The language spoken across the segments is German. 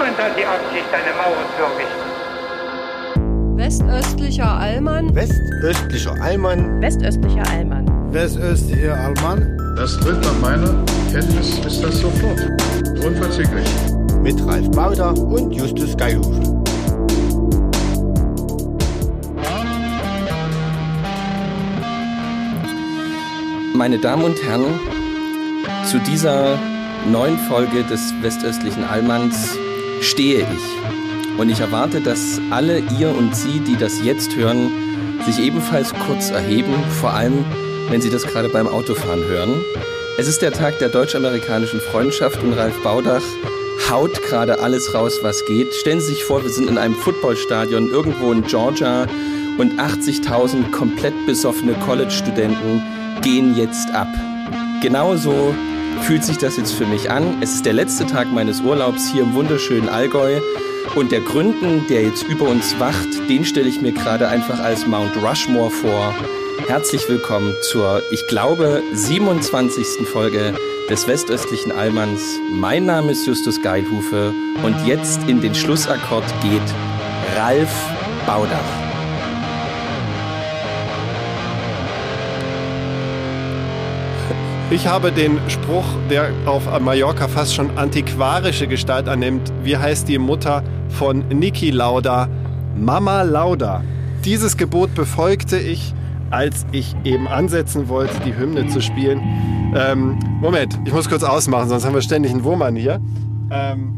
Niemand hat die Absicht, eine Mauer zu errichten. Westöstlicher Allmann. Westöstlicher Allmann. Westöstlicher Allmann. Westöstlicher Allmann. Das tritt nach meiner Kenntnis ist das sofort. Unverzüglich. Mit Ralf Baudach und Justus Geilhufe. Meine Damen und Herren, zu dieser neuen Folge des Westöstlichen Allmanns stehe ich. Und ich erwarte, dass alle ihr und sie, die das jetzt hören, sich ebenfalls kurz erheben, vor allem wenn sie das gerade beim Autofahren hören. Es ist der Tag der deutsch-amerikanischen Freundschaft und Ralf Baudach haut gerade alles raus, was geht. Stellen Sie sich vor, wir sind in einem Footballstadion irgendwo in Georgia und 80.000 komplett besoffene College-Studenten gehen jetzt ab. Genauso fühlt sich das jetzt für mich an. Es ist der letzte Tag meines Urlaubs hier im wunderschönen Allgäu. Und der Gründen, der jetzt über uns wacht, den stelle ich mir gerade einfach als Mount Rushmore vor. Herzlich willkommen zur, ich glaube, 27. Folge des westöstlichen Allmanns. Mein Name ist Justus Geilhufe und jetzt in den Schlussakkord geht Ralf Baudach. Ich habe den Spruch, der auf Mallorca fast schon antiquarische Gestalt annimmt. Wie heißt die Mutter von Niki Lauda? Mama Lauda. Dieses Gebot befolgte ich, als ich eben ansetzen wollte, die Hymne zu spielen. Ähm, Moment, ich muss kurz ausmachen, sonst haben wir ständig einen Wurm hier. Ähm,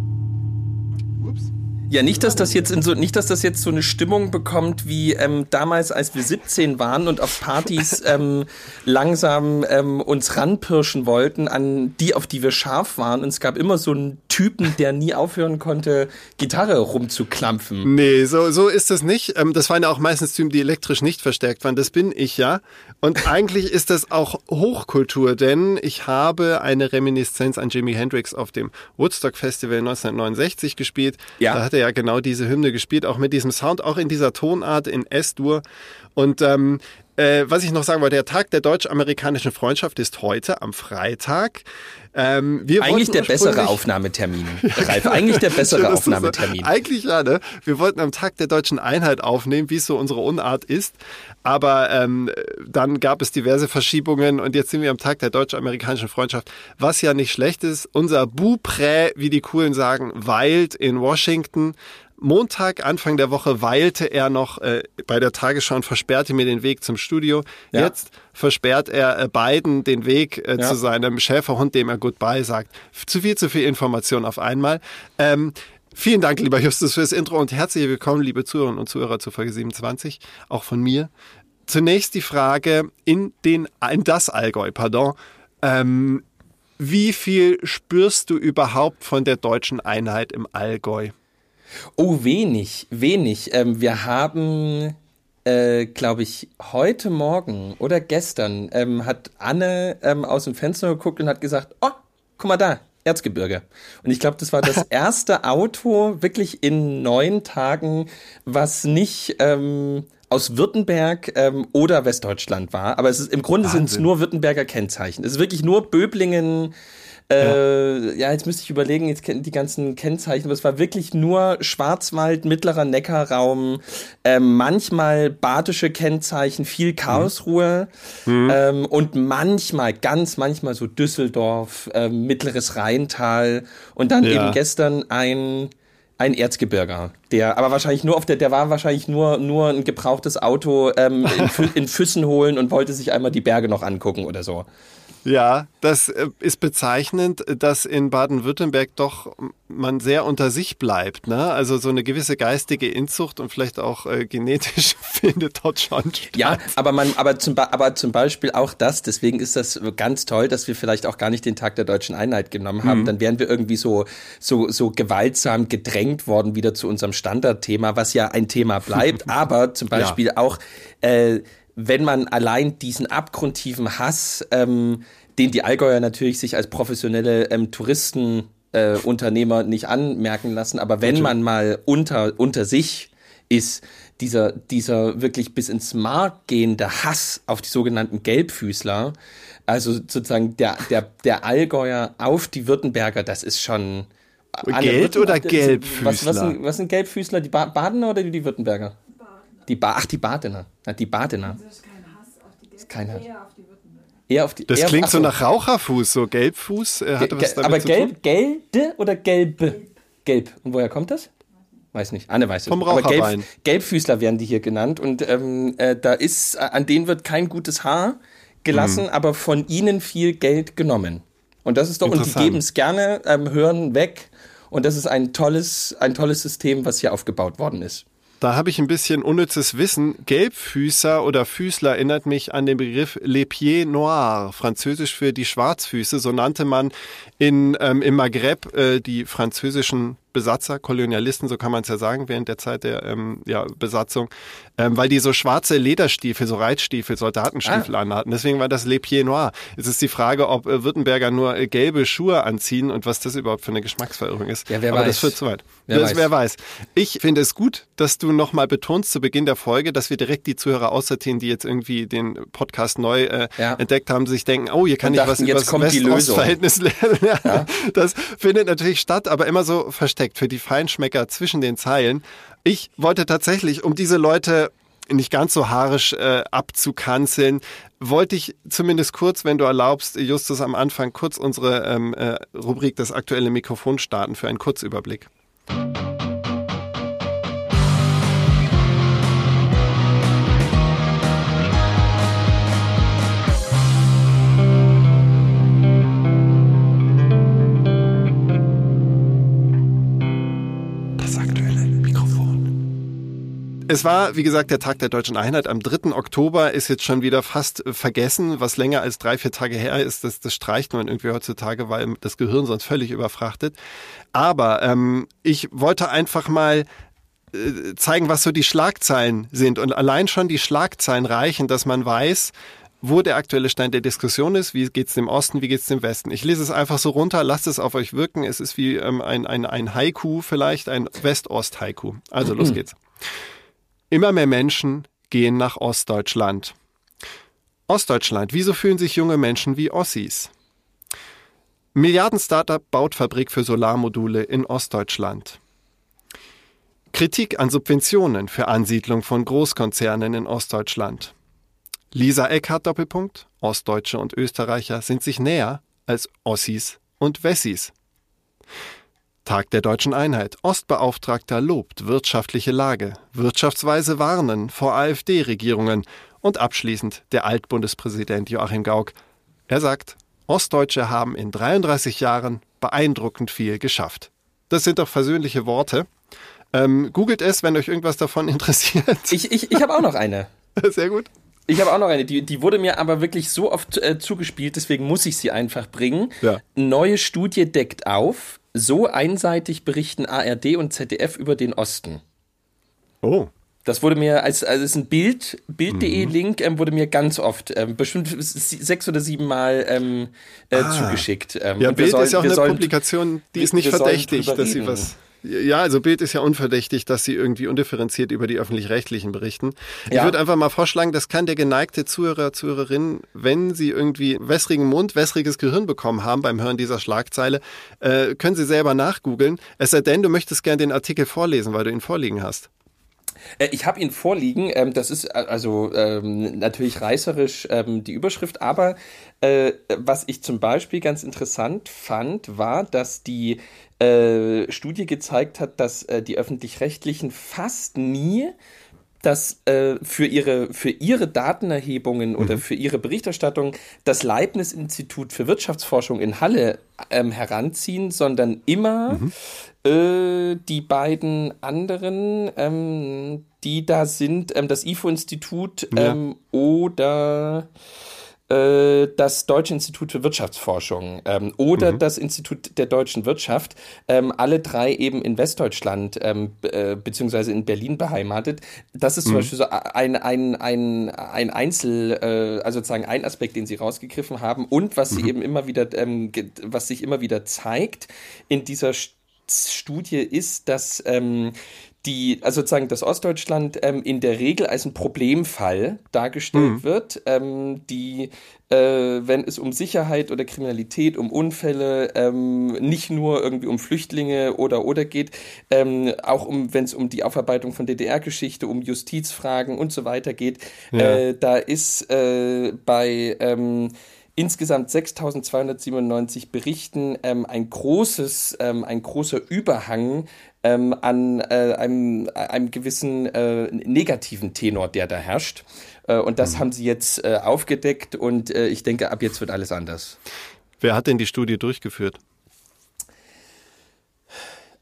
Ja, nicht, dass das jetzt in so, nicht, dass das jetzt so eine Stimmung bekommt wie ähm, damals, als wir 17 waren und auf Partys ähm, langsam ähm, uns ranpirschen wollten an die, auf die wir scharf waren. Und es gab immer so einen Typen, der nie aufhören konnte, Gitarre rumzuklampfen. Nee, so, so ist es nicht. Ähm, das waren ja auch meistens Typen, die elektrisch nicht verstärkt waren. Das bin ich ja. Und eigentlich ist das auch Hochkultur, denn ich habe eine Reminiszenz an Jimi Hendrix auf dem Woodstock Festival 1969 gespielt. Ja. Da hat er ja genau diese Hymne gespielt, auch mit diesem Sound, auch in dieser Tonart in S-Dur. Und ähm, äh, was ich noch sagen wollte, der Tag der deutsch-amerikanischen Freundschaft ist heute am Freitag. Ähm, wir Eigentlich der bessere Aufnahmetermin. Ralf, eigentlich der bessere Schön, Aufnahmetermin. Eigentlich ja, ne? Wir wollten am Tag der deutschen Einheit aufnehmen, wie es so unsere Unart ist. Aber ähm, dann gab es diverse Verschiebungen und jetzt sind wir am Tag der deutsch-amerikanischen Freundschaft, was ja nicht schlecht ist. Unser Buprä, wie die Coolen sagen, weilt in Washington. Montag, Anfang der Woche, weilte er noch äh, bei der Tagesschau und versperrte mir den Weg zum Studio. Ja. Jetzt versperrt er äh, beiden den Weg äh, Ja. zu seinem Schäferhund, dem er Goodbye sagt. Zu viel, zu viel Information auf einmal. Ähm, vielen Dank, lieber Justus, fürs Intro und herzlich willkommen, liebe Zuhörerinnen und Zuhörer zu Folge 27, auch von mir. Zunächst die Frage in, den, in das Allgäu, pardon. Ähm, wie viel spürst du überhaupt von der deutschen Einheit im Allgäu? Oh, wenig, wenig. Ähm, wir haben, äh, glaube ich, heute Morgen oder gestern ähm, hat Anne ähm, aus dem Fenster geguckt und hat gesagt, oh, guck mal da, Erzgebirge. Und ich glaube, das war das erste Auto wirklich in neun Tagen, was nicht ähm, aus Württemberg ähm, oder Westdeutschland war. Aber es ist im Grunde sind es nur Württemberger Kennzeichen. Es ist wirklich nur Böblingen. Äh, ja. jetzt müsste ich überlegen, jetzt kennen die ganzen Kennzeichen, aber es war wirklich nur Schwarzwald, mittlerer Neckarraum, ähm, manchmal badische Kennzeichen, viel Karlsruhe ähm, und manchmal, ganz manchmal so Düsseldorf, ähm, mittleres Rheintal und dann Ja. eben gestern ein ein Erzgebirger, der aber wahrscheinlich nur auf der, der war wahrscheinlich nur nur ein gebrauchtes Auto ähm, in, Fü in Füssen holen und wollte sich einmal die Berge noch angucken oder so. Ja, das äh, ist bezeichnend, dass in Baden-Württemberg doch man sehr unter sich bleibt. Ne? Also so eine gewisse geistige Inzucht und vielleicht auch äh, genetisch findet dort schon statt. Ja, aber man, aber zum, Be- aber zum Beispiel auch das, deswegen ist das ganz toll, dass wir vielleicht auch gar nicht den Tag der deutschen Einheit genommen haben. Dann wären wir irgendwie so, so, so gewaltsam gedrängt worden wieder zu unserem Standardthema, was ja ein Thema bleibt, aber zum Beispiel auch, äh, wenn man allein diesen abgrundtiefen Hass, ähm, den die Allgäuer natürlich sich als professionelle ähm, Touristen äh, Unternehmer nicht anmerken lassen, aber wenn man mal unter, unter sich ist, dieser, dieser wirklich bis ins Mark gehende Hass auf die sogenannten Gelbfüßler, also sozusagen der, der, der Allgäuer auf die Württemberger, das ist schon Geld oder Gelbfüßler? Was, was, sind, was sind Gelbfüßler? Die ba Badener oder die Württemberger? Die ba Ach, die Badener. Ja, die Badener. Das ist kein Hass auf die Gelb, kein Hass. eher auf die Württemberger. Eher auf die, das eher klingt auf, so nach Raucherfuß, so Gelbfuß. Äh, hatte was damit aber zu gelb, tun? gelbe oder gelbe? Gelb. Und woher kommt das? Weiß nicht. Anne weiß es. Vom Aber Raucherbein. Gelb, Gelbfüßler werden die hier genannt. Und ähm, äh, da ist, äh, an denen wird kein gutes Haar gelassen, aber von ihnen viel Geld genommen. Und das ist doch, und die geben es gerne, ähm, hören weg. Und das ist ein tolles, ein tolles System, was hier aufgebaut worden ist. Da habe ich ein bisschen unnützes Wissen. Gelbfüßer oder Füßler erinnert mich an den Begriff Les Pieds Noirs, französisch für die Schwarzfüße. So nannte man in, ähm, im Maghreb äh, die französischen Besatzer, Kolonialisten, so kann man es ja sagen, während der Zeit der ähm, ja, Besatzung, ähm, weil die so schwarze Lederstiefel, so Reitstiefel, Soldatenstiefel Ah. anhatten. Deswegen war das Les Pieds Noirs. Es ist die Frage, ob äh, Württemberger nur äh, gelbe Schuhe anziehen und was das überhaupt für eine Geschmacksverirrung ist. Ja, wer Aber weiß. das führt zu weit. Wer das, weiß. wer weiß. Ich finde es gut, dass du nochmal betonst zu Beginn der Folge, dass wir direkt die Zuhörer aussortieren, die jetzt irgendwie den Podcast neu äh, Ja. entdeckt haben, sich denken, oh, hier kann Und ich dachten, was über das. West-Ost-Verhältnis lernen. Ja. Das findet natürlich statt, aber immer so versteckt für die Feinschmecker zwischen den Zeilen. Ich wollte tatsächlich, um diese Leute nicht ganz so haarisch äh, abzukanzeln, wollte ich zumindest kurz, wenn du erlaubst, Justus, am Anfang kurz unsere ähm, äh, Rubrik Das aktuelle Mikrofon starten für einen Kurzüberblick. Es war, wie gesagt, der Tag der deutschen Einheit. Am 3. Oktober ist jetzt schon wieder fast äh, vergessen. Was länger als drei, vier Tage her ist, das, das streicht man irgendwie heutzutage, weil das Gehirn sonst völlig überfrachtet. Aber ähm, ich wollte einfach mal äh, zeigen, was so die Schlagzeilen sind. Und allein schon die Schlagzeilen reichen, dass man weiß, wo der aktuelle Stand der Diskussion ist, wie geht's dem Osten, wie geht's dem Westen. Ich lese es einfach so runter, lasst es auf euch wirken. Es ist wie ähm, ein, ein, ein Haiku vielleicht, ein West-Ost-Haiku. Also los geht's. Immer mehr Menschen gehen nach Ostdeutschland. Ostdeutschland, wieso fühlen sich junge Menschen wie Ossis? Milliarden-Startup baut Fabrik für Solarmodule in Ostdeutschland. Kritik an Subventionen für Ansiedlung von Großkonzernen in Ostdeutschland. Lisa Eckhardt Doppelpunkt. Ostdeutsche und Österreicher sind sich näher als Ossis und Wessis. Tag der deutschen Einheit. Ostbeauftragter lobt wirtschaftliche Lage. Wirtschaftsweise warnen vor AfD-Regierungen. Und abschließend der Altbundespräsident Joachim Gauck. Er sagt, Ostdeutsche haben in 33 Jahren beeindruckend viel geschafft. Das sind doch versöhnliche Worte. Ähm, googelt es, wenn euch irgendwas davon interessiert. Ich, ich, ich habe auch noch eine. Sehr gut. Ich habe auch noch eine, die, die wurde mir aber wirklich so oft äh, zugespielt, deswegen muss ich sie einfach bringen. Ja. Neue Studie deckt auf, so einseitig berichten ARD und ZDF über den Osten. Oh. Das wurde mir als, also es ist ein Bild, Mhm. Bild.de Link, ähm, wurde mir ganz oft, ähm, bestimmt sechs oder sieben Mal ähm, äh, zugeschickt. Ähm, Ah. Ja, Bild sollen- ist ja auch eine sollen- Publikation, die ist nicht verdächtig, dass sie was. Ja, also Bild ist ja unverdächtig, dass sie irgendwie undifferenziert über die öffentlich-rechtlichen berichten. Ich Ja. würde einfach mal vorschlagen, das kann der geneigte Zuhörer, Zuhörerin, wenn sie irgendwie wässrigen Mund, wässriges Gehirn bekommen haben beim Hören dieser Schlagzeile, äh, können sie selber nachgoogeln. Es sei denn, du möchtest gerne den Artikel vorlesen, weil du ihn vorliegen hast. Äh, Ich habe ihn vorliegen. Ähm, das ist äh, also ähm, natürlich reißerisch ähm, die Überschrift, aber äh, was ich zum Beispiel ganz interessant fand, war, dass die äh, Studie gezeigt hat, dass äh, die öffentlich-rechtlichen fast nie das äh, für ihre für ihre Datenerhebungen oder für ihre Berichterstattung das Leibniz-Institut für Wirtschaftsforschung in Halle ähm, heranziehen, sondern immer äh, die beiden anderen, ähm, die da sind, ähm, das IFO-Institut ähm, oder äh, das Deutsche Institut für Wirtschaftsforschung ähm, oder das Institut der deutschen Wirtschaft, ähm, alle drei eben in Westdeutschland ähm, äh, beziehungsweise in Berlin beheimatet. Das ist zum Beispiel so ein, ein, ein, ein Einzel, äh, also sozusagen ein Aspekt, den sie rausgegriffen haben und was sie eben immer wieder, ähm, was sich immer wieder zeigt in dieser St- Studie ist, dass ähm, die, also sozusagen das Ostdeutschland ähm, in der Regel als ein Problemfall dargestellt mhm. wird, ähm, die, äh, wenn es um Sicherheit oder Kriminalität, um Unfälle, ähm, nicht nur irgendwie um Flüchtlinge oder oder geht, ähm, auch um, wenn es um die Aufarbeitung von DDR-Geschichte, um Justizfragen und so weiter geht, ja. äh, da ist äh, bei ähm, insgesamt 6.297 Berichten ähm, ein großes, ähm, ein großer Überhang ähm, an äh, einem, einem gewissen äh, negativen Tenor, der da herrscht. Äh, und das mhm. haben sie jetzt äh, aufgedeckt und äh, ich denke, ab jetzt wird alles anders. Wer hat denn die Studie durchgeführt?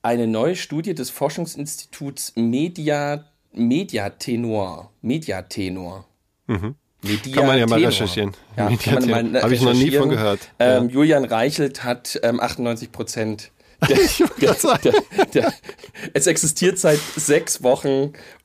Eine neue Studie des Forschungsinstituts Media, Mediatenor. Mediatenor. Mhm. Media kann man ja mal Tenor. recherchieren. Ja, Habe ich noch nie von gehört. Ähm, ja. Julian Reichelt hat ähm, 98 Prozent der, der, der, es existiert seit sechs Wochen.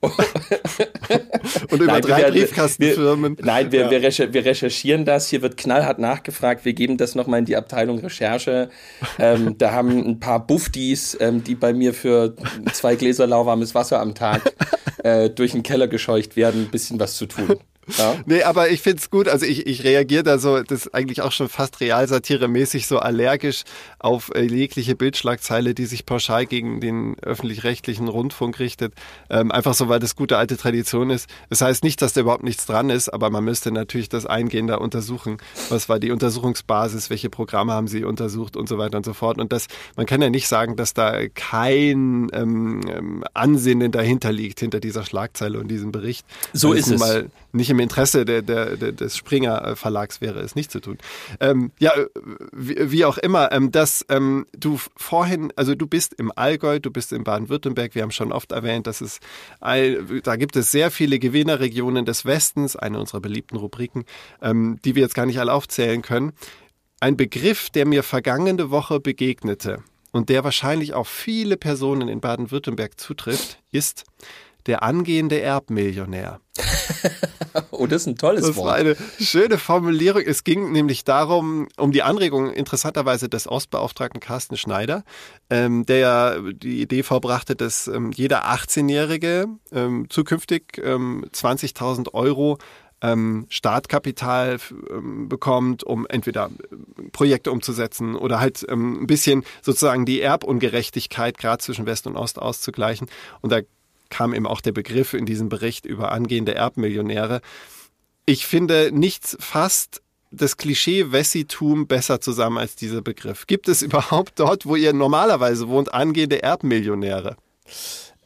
Und über nein, drei wir, Briefkastenfirmen. Wir, nein, wir, ja. wir, wir, recherchieren das. Hier wird knallhart nachgefragt. Wir geben das nochmal in die Abteilung Recherche. Ähm, da haben ein paar Buffdies, ähm, die bei mir für zwei Gläser lauwarmes Wasser am Tag äh, durch den Keller gescheucht werden, ein bisschen was zu tun. Ja. Nee, aber ich find's gut. Also ich, ich reagiere da so, das ist eigentlich auch schon fast realsatire-mäßig so allergisch auf äh, jegliche Bildschlagzeile, die sich pauschal gegen den öffentlich-rechtlichen Rundfunk richtet. Ähm, einfach so, weil das gute alte Tradition ist. Das heißt nicht, dass da überhaupt nichts dran ist, aber man müsste natürlich das eingehender untersuchen. Was war die Untersuchungsbasis? Welche Programme haben sie untersucht und so weiter und so fort. Und das, man kann ja nicht sagen, dass da kein ähm, ähm Ansinnen dahinter liegt, hinter dieser Schlagzeile und diesem Bericht. So ist es. Mal nicht im Interesse der, der, der, des Springer Verlags wäre, es nicht zu tun. Ähm, ja, wie, wie, auch immer, ähm, dass ähm, du vorhin, also du bist im Allgäu, du bist in Baden-Württemberg, wir haben schon oft erwähnt, dass es, da gibt es sehr viele Gewinnerregionen des Westens, eine unserer beliebten Rubriken, ähm, die wir jetzt gar nicht alle aufzählen können. Ein Begriff, der mir vergangene Woche begegnete und der wahrscheinlich auch viele Personen in Baden-Württemberg zutrifft, ist der angehende Erbmillionär. oh, das ist ein tolles das Wort. Das war eine schöne Formulierung. Es ging nämlich darum, um die Anregung interessanterweise des Ostbeauftragten Carsten Schneider, ähm, der ja die Idee vorbrachte, dass ähm, jeder 18-Jährige ähm, zukünftig 20.000 ähm, Euro ähm, Startkapital ähm, bekommt, um entweder Projekte umzusetzen oder halt ein bisschen sozusagen die Erbungerechtigkeit gerade zwischen West und Ost auszugleichen. Und da kam eben auch der Begriff in diesem Bericht über angehende Erbmillionäre. Ich finde nichts fast das Klischee Wessitum besser zusammen als dieser Begriff. Gibt es überhaupt dort, wo ihr normalerweise wohnt, angehende Erbmillionäre?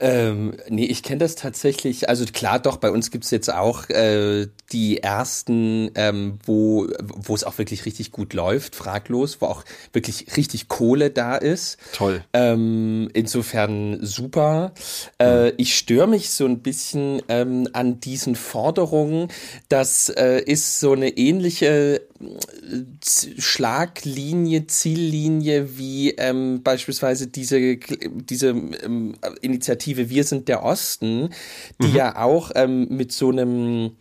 Ähm, nee, ich kenne das tatsächlich. Also klar, doch, bei uns gibt's jetzt auch äh, die ersten, ähm, wo wo es auch wirklich richtig gut läuft, fraglos, wo auch wirklich richtig Kohle da ist. Toll. Ähm, insofern super. Äh, mhm. Ich störe mich so ein bisschen ähm, an diesen Forderungen. Das äh, ist so eine ähnliche Schlaglinie, Ziellinie wie ähm, beispielsweise diese, diese ähm, Initiative Wir sind der Osten, die mhm. ja auch ähm, mit so einem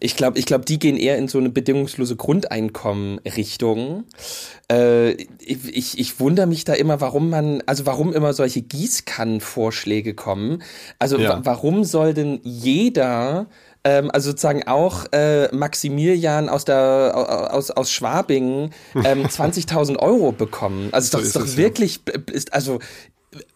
ich glaube, ich glaube, die gehen eher in so eine bedingungslose Grundeinkommen-Richtung. Äh, ich, ich wundere mich da immer, warum man, also warum immer solche Gießkannenvorschläge kommen. Also ja. warum soll denn jeder ähm, also sozusagen auch äh, Maximilian aus der aus, aus Schwabingen ähm, 20.000 Euro bekommen. Also so das ist, doch es, wirklich, ja. ist, also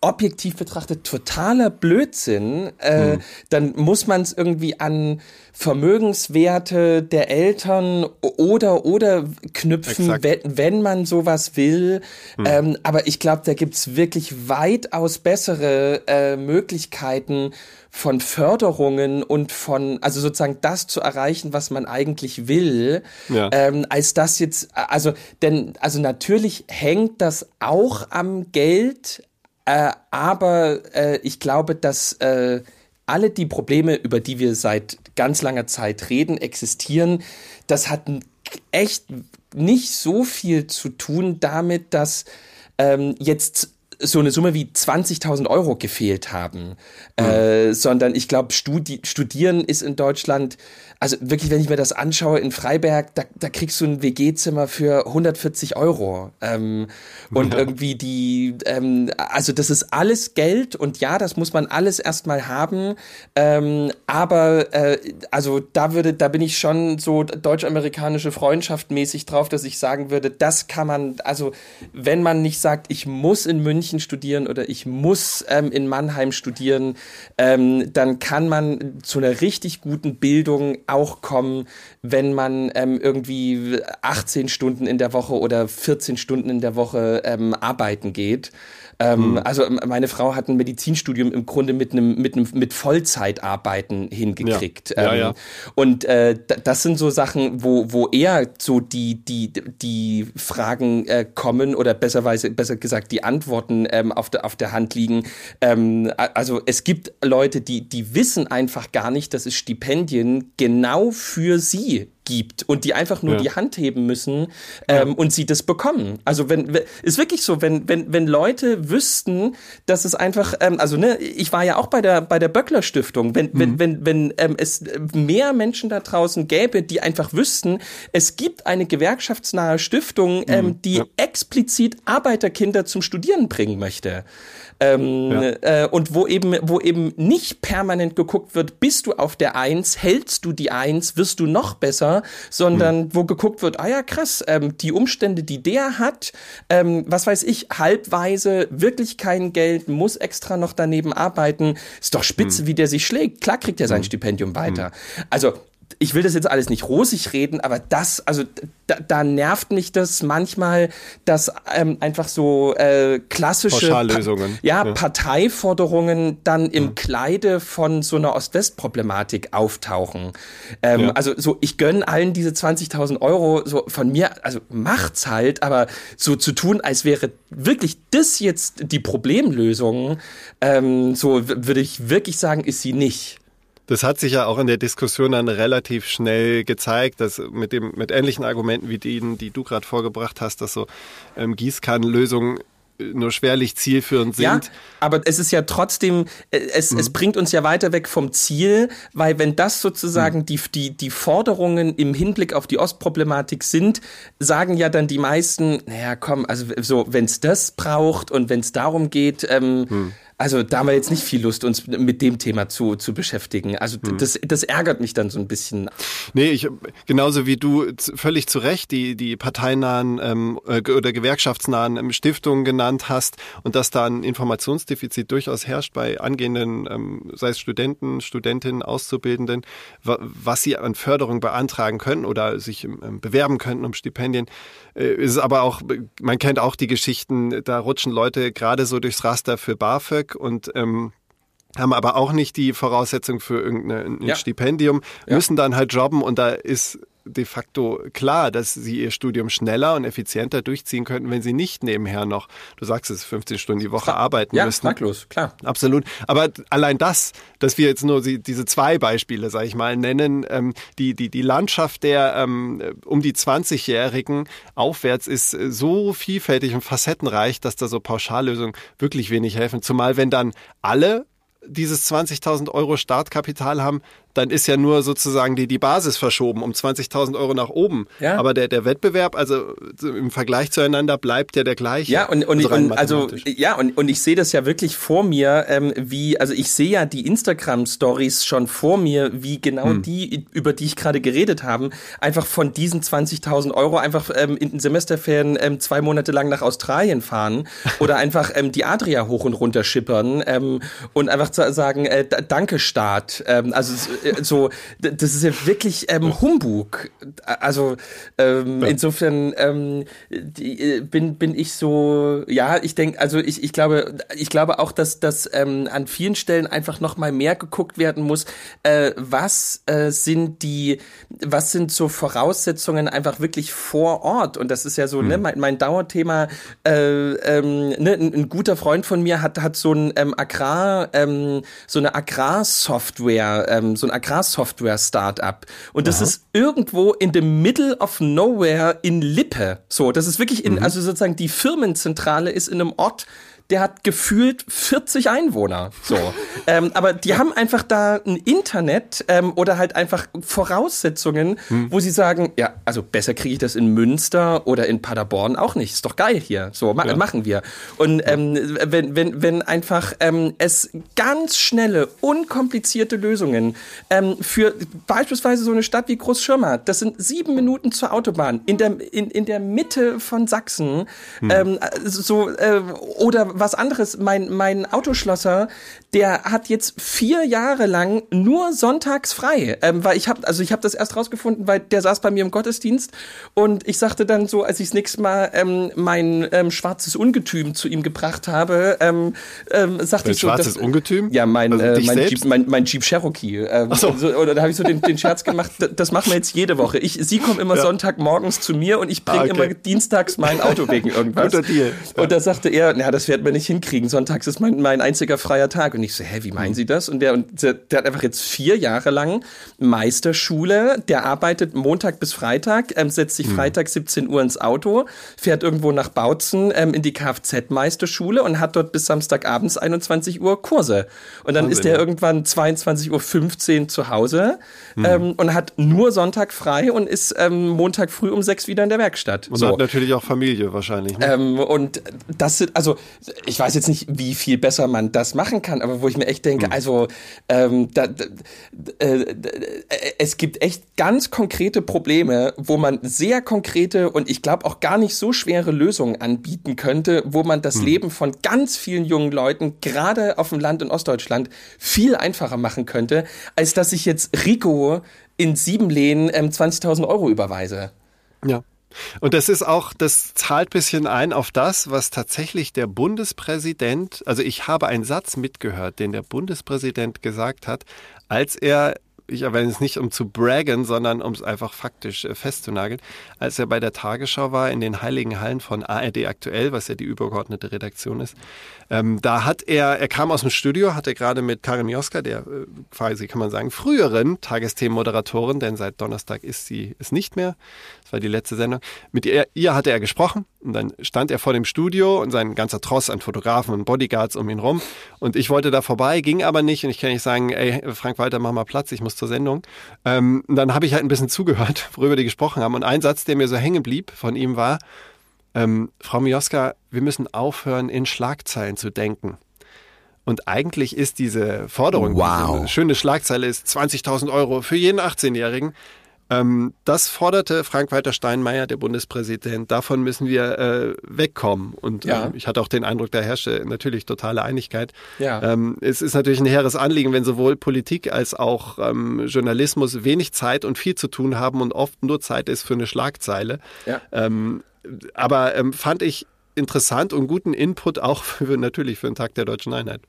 objektiv betrachtet totaler Blödsinn, äh, hm. dann muss man es irgendwie an Vermögenswerte der Eltern oder oder knüpfen, wenn, wenn man sowas will. Hm. Ähm, aber ich glaube, da gibt's wirklich weitaus bessere äh, Möglichkeiten von Förderungen und von, also sozusagen das zu erreichen, was man eigentlich will, ja. ähm, als das jetzt, also, denn, also natürlich hängt das auch am Geld, äh, aber äh, ich glaube, dass äh, alle die Probleme, über die wir seit ganz langer Zeit reden, existieren. Das hat echt nicht so viel zu tun damit, dass ähm, jetzt so eine Summe wie 20.000 Euro gefehlt haben, mhm. äh, sondern ich glaube, Studi Studieren ist in Deutschland also wirklich, wenn ich mir das anschaue in Freiberg, da, da kriegst du ein WG-Zimmer für 140 Euro. Ähm, und ja. irgendwie die, ähm, also das ist alles Geld und ja, das muss man alles erstmal haben. Ähm, aber äh, also da würde, da bin ich schon so deutsch-amerikanische Freundschaft mäßig drauf, dass ich sagen würde, das kann man, also wenn man nicht sagt, ich muss in München studieren oder ich muss ähm, in Mannheim studieren, ähm, dann kann man zu einer richtig guten Bildung auch kommen, wenn man ähm, irgendwie 18 Stunden in der Woche oder 14 Stunden in der Woche ähm, arbeiten geht. Ähm, mhm. Also meine Frau hat ein Medizinstudium im Grunde mit einem mit einem mit Vollzeitarbeiten hingekriegt. Ja. Ja, ja. Ähm, und äh, das sind so Sachen, wo wo eher so die die die Fragen äh, kommen oder besserweise besser gesagt die Antworten ähm, auf der auf der Hand liegen. Ähm, also es gibt Leute, die die wissen einfach gar nicht, dass es Stipendien genau für sie gibt und die einfach nur ja. die Hand heben müssen ähm, ja. und sie das bekommen. Also wenn, ist wirklich so, wenn wenn wenn Leute wüssten, dass es einfach, ähm, also ne, ich war ja auch bei der bei der Böckler Stiftung, wenn mhm. wenn wenn wenn ähm, es mehr Menschen da draußen gäbe, die einfach wüssten, es gibt eine gewerkschaftsnahe Stiftung, ähm, mhm. die ja. explizit Arbeiterkinder zum Studieren bringen möchte. Ähm, ja. äh, und wo eben, wo eben nicht permanent geguckt wird, bist du auf der Eins, hältst du die Eins, wirst du noch besser, sondern mhm. wo geguckt wird, ah ja, krass, ähm, die Umstände, die der hat, ähm, was weiß ich, halbweise, wirklich kein Geld, muss extra noch daneben arbeiten, ist doch spitze, mhm. wie der sich schlägt. Klar kriegt er sein mhm. Stipendium weiter. Mhm. Also ich will das jetzt alles nicht rosig reden, aber das, also da, da nervt mich das manchmal, dass ähm, einfach so äh, klassische pa ja, ja, Parteiforderungen dann im mhm. Kleide von so einer Ost-West-Problematik auftauchen. Ähm, ja. Also so, ich gönn allen diese 20.000 Euro, so von mir, also macht's halt, aber so zu tun, als wäre wirklich das jetzt die Problemlösung, ähm, so würde ich wirklich sagen, ist sie nicht. Das hat sich ja auch in der Diskussion dann relativ schnell gezeigt, dass mit dem mit ähnlichen Argumenten wie denen, die du gerade vorgebracht hast, dass so ähm, Gießkannenlösungen äh, nur schwerlich zielführend sind. Ja, aber es ist ja trotzdem, äh, es, mhm. es bringt uns ja weiter weg vom Ziel, weil wenn das sozusagen mhm. die, die, die Forderungen im Hinblick auf die Ostproblematik sind, sagen ja dann die meisten, naja, komm, also so, wenn es das braucht und wenn es darum geht, ähm, mhm. Also da haben wir jetzt nicht viel Lust, uns mit dem Thema zu, zu beschäftigen. Also hm. das, das ärgert mich dann so ein bisschen. Nee, ich genauso wie du völlig zu Recht die, die parteinahen ähm, äh, oder gewerkschaftsnahen ähm, Stiftungen genannt hast und dass da ein Informationsdefizit durchaus herrscht bei angehenden, ähm, sei es Studenten, Studentinnen, Auszubildenden, was sie an Förderung beantragen können oder sich ähm, bewerben könnten um Stipendien. Äh, ist aber auch, man kennt auch die Geschichten, da rutschen Leute gerade so durchs Raster für BAföG und ähm, haben aber auch nicht die Voraussetzung für irgendein ja. Stipendium, müssen ja. dann halt jobben und da ist de facto klar, dass sie ihr Studium schneller und effizienter durchziehen könnten, wenn sie nicht nebenher noch, du sagst es, 15 Stunden die Woche Klar. arbeiten ja, müssten. Ja, fraglos, klar. Absolut. Aber allein das, dass wir jetzt nur diese zwei Beispiele, sage ich mal, nennen, ähm, die, die, die Landschaft der ähm, um die 20-Jährigen aufwärts ist so vielfältig und facettenreich, dass da so Pauschallösungen wirklich wenig helfen. Zumal wenn dann alle dieses 20.000 Euro Startkapital haben, dann ist ja nur sozusagen die, die Basis verschoben um 20.000 Euro nach oben. Ja. Aber der, der Wettbewerb, also im Vergleich zueinander, bleibt ja der gleiche. Ja, und, und, also, und also ja, und, und ich sehe das ja wirklich vor mir, ähm, wie, also ich sehe ja die Instagram-Stories schon vor mir, wie genau hm. die, über die ich gerade geredet habe, einfach von diesen 20.000 Euro einfach ähm, in den Semesterferien ähm, zwei Monate lang nach Australien fahren oder einfach ähm, die Adria hoch und runter schippern ähm, und einfach sagen, äh, danke Staat. Ähm, also so, das ist ja wirklich ähm, Humbug. Also ähm, ja. insofern ähm, die, äh, bin bin ich so, ja, ich denke, also ich, ich glaube, ich glaube auch, dass das ähm, an vielen Stellen einfach noch mal mehr geguckt werden muss. Äh, was äh, sind die, was sind so Voraussetzungen einfach wirklich vor Ort? Und das ist ja so, hm. ne, mein, mein Dauerthema. Äh, ähm, ne, ein, ein, guter Freund von mir hat hat so ein ähm, Agrar, ähm, so eine Agrarsoftware, ähm, so ein Agrarsoftware-Startup. Und das Aha. ist irgendwo in the middle of nowhere in Lippe. So, das ist wirklich in, mhm. also sozusagen die Firmenzentrale ist in einem Ort, der hat gefühlt 40 Einwohner. So. ähm, aber die haben einfach da ein Internet ähm, oder halt einfach Voraussetzungen, hm. wo sie sagen, ja, also besser kriege ich das in Münster oder in Paderborn auch nicht. Ist doch geil hier. So, ma ja. machen wir. Und ähm, wenn, wenn, wenn einfach ähm, es ganz schnelle, unkomplizierte Lösungen ähm, für beispielsweise so eine Stadt wie Großschirmer, das sind sieben Minuten zur Autobahn in der, in, in der Mitte von Sachsen, hm. ähm, so, äh, oder was anderes, mein, mein Autoschlosser, der hat jetzt vier Jahre lang nur sonntags frei, ähm, weil ich habe, also ich habe das erst rausgefunden, weil der saß bei mir im Gottesdienst und ich sagte dann so, als ich das nächste Mal ähm, mein ähm, schwarzes Ungetüm zu ihm gebracht habe, ähm, ähm, sagte Ein ich so, schwarzes das, Ungetüm? Ja, mein, also äh, mein, Jeep, mein, mein Jeep Cherokee. Ähm, Ach so. so, oder da habe ich so den, den Scherz gemacht, das machen wir jetzt jede Woche. Ich, sie kommen immer ja. Sonntagmorgens zu mir und ich bringe ah, okay. immer dienstags mein Auto wegen irgendwas. Guter Deal. Ja. Und da sagte er, na, das werden wir nicht hinkriegen. Sonntags ist mein, mein einziger freier Tag. Und ich so, hä, wie meinen Sie das? Und der, und der, der hat einfach jetzt vier Jahre lang Meisterschule. Der arbeitet Montag bis Freitag, ähm, setzt sich hm. Freitag 17 Uhr ins Auto, fährt irgendwo nach Bautzen ähm, in die Kfz-Meisterschule und hat dort bis Samstagabends 21 Uhr Kurse. Und dann Wahnsinn, ist er irgendwann 22.15 Uhr zu Hause hm. ähm, und hat nur Sonntag frei und ist ähm, Montag früh um sechs wieder in der Werkstatt. Und so. hat natürlich auch Familie wahrscheinlich. Ne? Ähm, und das sind, also ich weiß jetzt nicht, wie viel besser man das machen kann, aber wo ich mir echt denke, hm. also ähm, da, da, äh, es gibt echt ganz konkrete Probleme, wo man sehr konkrete und ich glaube auch gar nicht so schwere Lösungen anbieten könnte, wo man das hm. Leben von ganz vielen jungen Leuten, gerade auf dem Land in Ostdeutschland, viel einfacher machen könnte, als dass ich jetzt Rico in sieben Lehnen ähm, 20.000 Euro überweise. Ja. Und das ist auch, das zahlt bisschen ein auf das, was tatsächlich der Bundespräsident, also ich habe einen Satz mitgehört, den der Bundespräsident gesagt hat, als er ich erwähne es nicht, um zu braggen, sondern um es einfach faktisch äh, festzunageln. Als er bei der Tagesschau war, in den heiligen Hallen von ARD aktuell, was ja die übergeordnete Redaktion ist, ähm, da hat er, er kam aus dem Studio, hatte gerade mit Karin Mioska, der äh, quasi, kann man sagen, früheren Tagesthemenmoderatorin, denn seit Donnerstag ist sie es nicht mehr, das war die letzte Sendung, mit ihr, ihr hatte er gesprochen und dann stand er vor dem Studio und sein ganzer Tross an Fotografen und Bodyguards um ihn rum und ich wollte da vorbei, ging aber nicht und ich kann nicht sagen, ey, Frank Walter, mach mal Platz, ich muss zur Sendung. Ähm, dann habe ich halt ein bisschen zugehört, worüber die gesprochen haben. Und ein Satz, der mir so hängen blieb von ihm war, ähm, Frau Mioska, wir müssen aufhören, in Schlagzeilen zu denken. Und eigentlich ist diese Forderung, wow. diese schöne Schlagzeile ist 20.000 Euro für jeden 18-Jährigen, ähm, das forderte Frank-Walter Steinmeier, der Bundespräsident. Davon müssen wir äh, wegkommen. Und ja. äh, ich hatte auch den Eindruck, da herrschte natürlich totale Einigkeit. Ja. Ähm, es ist natürlich ein hehres Anliegen, wenn sowohl Politik als auch ähm, Journalismus wenig Zeit und viel zu tun haben und oft nur Zeit ist für eine Schlagzeile. Ja. Ähm, aber ähm, fand ich interessant und guten Input auch für, natürlich für den Tag der deutschen Einheit.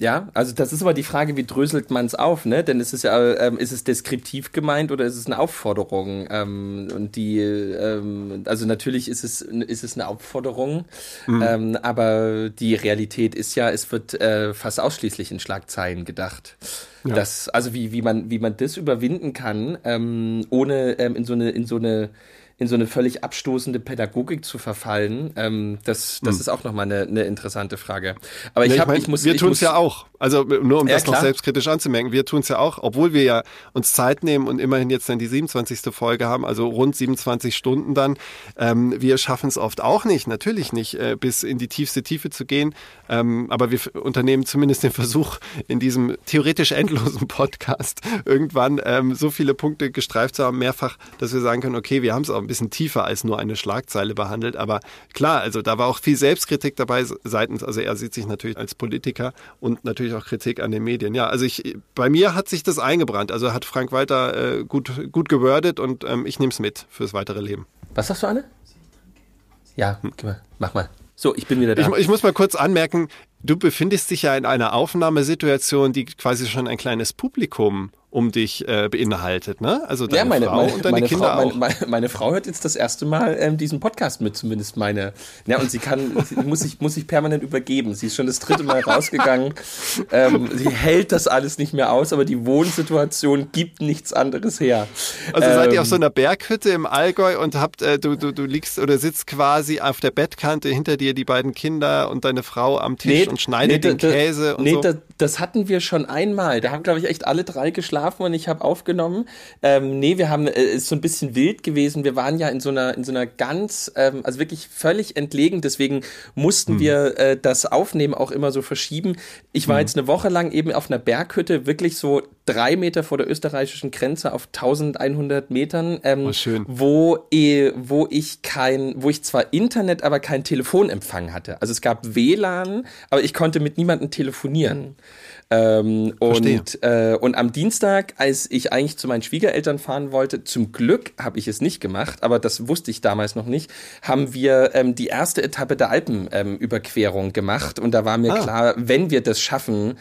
Ja, also das ist aber die Frage, wie dröselt man es auf, ne? Denn es ist ja, ähm, ist es deskriptiv gemeint oder ist es eine Aufforderung? Ähm, und die, ähm, also natürlich ist es, ist es eine Aufforderung, mhm. ähm, aber die Realität ist ja, es wird äh, fast ausschließlich in Schlagzeilen gedacht. Ja. Das, also wie, wie man, wie man das überwinden kann, ähm, ohne ähm, in so eine, in so eine in so eine völlig abstoßende Pädagogik zu verfallen, ähm, das, das hm. ist auch nochmal eine, eine interessante Frage. Aber ich, ja, hab, ich, mein, ich muss. Wir tun es ja auch. Also nur um ja, das klar. noch selbstkritisch anzumerken, wir tun es ja auch, obwohl wir ja uns Zeit nehmen und immerhin jetzt dann die 27. Folge haben, also rund 27 Stunden dann. Ähm, wir schaffen es oft auch nicht, natürlich nicht, äh, bis in die tiefste Tiefe zu gehen. Ähm, aber wir unternehmen zumindest den Versuch, in diesem theoretisch endlosen Podcast irgendwann ähm, so viele Punkte gestreift zu haben, mehrfach, dass wir sagen können, okay, wir haben es auch bisschen tiefer als nur eine Schlagzeile behandelt. Aber klar, also da war auch viel Selbstkritik dabei seitens, also er sieht sich natürlich als Politiker und natürlich auch Kritik an den Medien. Ja, also ich, bei mir hat sich das eingebrannt. Also hat Frank Walter äh, gut, gut gewordet und ähm, ich nehme es mit fürs weitere Leben. Was hast du, Anne? Ja, mach mal. So, ich bin wieder da. Ich, ich, muss mal kurz anmerken, du befindest dich ja in einer Aufnahmesituation, die quasi schon ein kleines Publikum um dich äh, beinhaltet, ne? Also deine ja, meine, Frau meine, und deine meine Kinder Frau, auch. Meine, meine, Frau hört jetzt das erste Mal ähm, diesen Podcast mit, zumindest meine. Ja, und sie kann, sie muss sich, muss sich permanent übergeben. Sie ist schon das dritte Mal rausgegangen. Ähm, sie hält das alles nicht mehr aus, aber die Wohnsituation gibt nichts anderes her. Also seid ihr auf Ähm, so einer Berghütte im Allgäu und habt, äh, du, du, du liegst oder sitzt quasi auf der Bettkante hinter dir die beiden Kinder und deine Frau am Tisch und schneidet den da- Käse und nee, so. da, das hatten wir schon einmal. Da haben, glaube ich, echt alle drei geschlafen und ich habe aufgenommen. Ähm, nee, wir haben, äh, ist so ein bisschen wild gewesen. Wir waren ja in so einer, in so einer ganz, ähm, also wirklich völlig entlegen. Deswegen mussten Hm. wir äh, das Aufnehmen auch immer so verschieben. Ich war jetzt eine Woche lang eben auf einer Berghütte, wirklich so drei Meter vor der österreichischen Grenze auf 1100 Metern, ähm, Oh, schön. wo, eh, wo ich kein, wo ich zwar Internet, aber kein Telefonempfang hatte. Also es gab WLAN, aber ich konnte mit niemandem telefonieren. Ähm, Verstehe. und, äh, und am Dienstag, als ich eigentlich zu meinen Schwiegereltern fahren wollte, zum Glück habe ich es nicht gemacht, aber das wusste ich damals noch nicht, haben wir ähm, die erste Etappe der Alpenüberquerung ähm, gemacht. Und da war mir Ah. klar, wenn wir das schaffen,